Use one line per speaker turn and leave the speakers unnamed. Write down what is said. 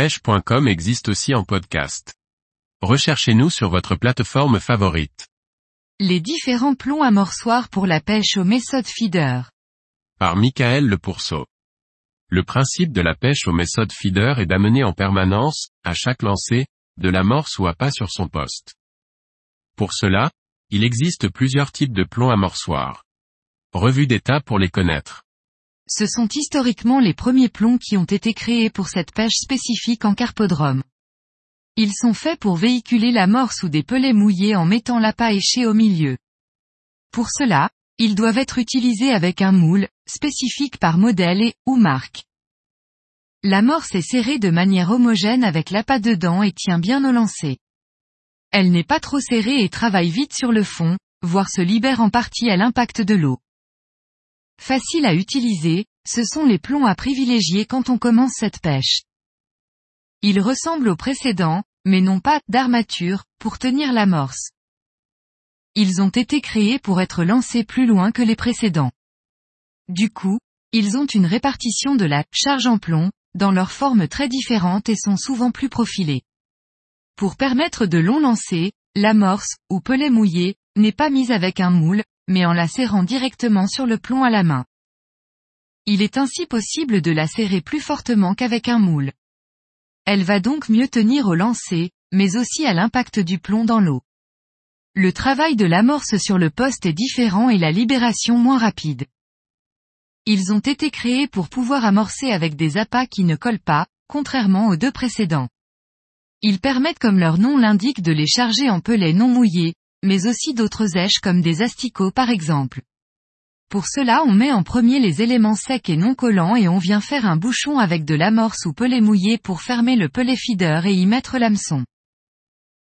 pêche.com existe aussi en podcast. Recherchez-nous sur votre plateforme favorite.
Les différents plombs amorçoirs pour la pêche au méthode feeder.
Par Michael Le Pourceau. Le principe de la pêche au méthode feeder est d'amener en permanence, à chaque lancée, de l'amorce ou à pas sur son poste. Pour cela, il existe plusieurs types de plombs amorçoirs. Revue d'état pour les connaître.
Ce sont historiquement les premiers plombs qui ont été créés pour cette pêche spécifique en carpodrome. Ils sont faits pour véhiculer l'amorce ou des pelets mouillés en mettant l'appât éché au milieu. Pour cela, ils doivent être utilisés avec un moule, spécifique par modèle et, ou marque. L'amorce est serrée de manière homogène avec l'appât dedans et tient bien au lancer. Elle n'est pas trop serrée et travaille vite sur le fond, voire se libère en partie à l'impact de l'eau. Facile à utiliser, ce sont les plombs à privilégier quand on commence cette pêche. Ils ressemblent aux précédents, mais n'ont pas d'armature pour tenir l'amorce. Ils ont été créés pour être lancés plus loin que les précédents. Du coup, ils ont une répartition de la charge en plomb, dans leur forme très différente et sont souvent plus profilés. Pour permettre de longs lancers, l'amorce, ou pelet mouillé, n'est pas mise avec un moule, mais en la serrant directement sur le plomb à la main. Il est ainsi possible de la serrer plus fortement qu'avec un moule. Elle va donc mieux tenir au lancer, mais aussi à l'impact du plomb dans l'eau. Le travail de l'amorce sur le poste est différent et la libération moins rapide. Ils ont été créés pour pouvoir amorcer avec des appâts qui ne collent pas, contrairement aux deux précédents. Ils permettent comme leur nom l'indique de les charger en pelets non mouillés, mais aussi d'autres èches comme des asticots par exemple. Pour cela on met en premier les éléments secs et non collants et on vient faire un bouchon avec de l'amorce ou pellet mouillé pour fermer le pellet feeder et y mettre l'hameçon.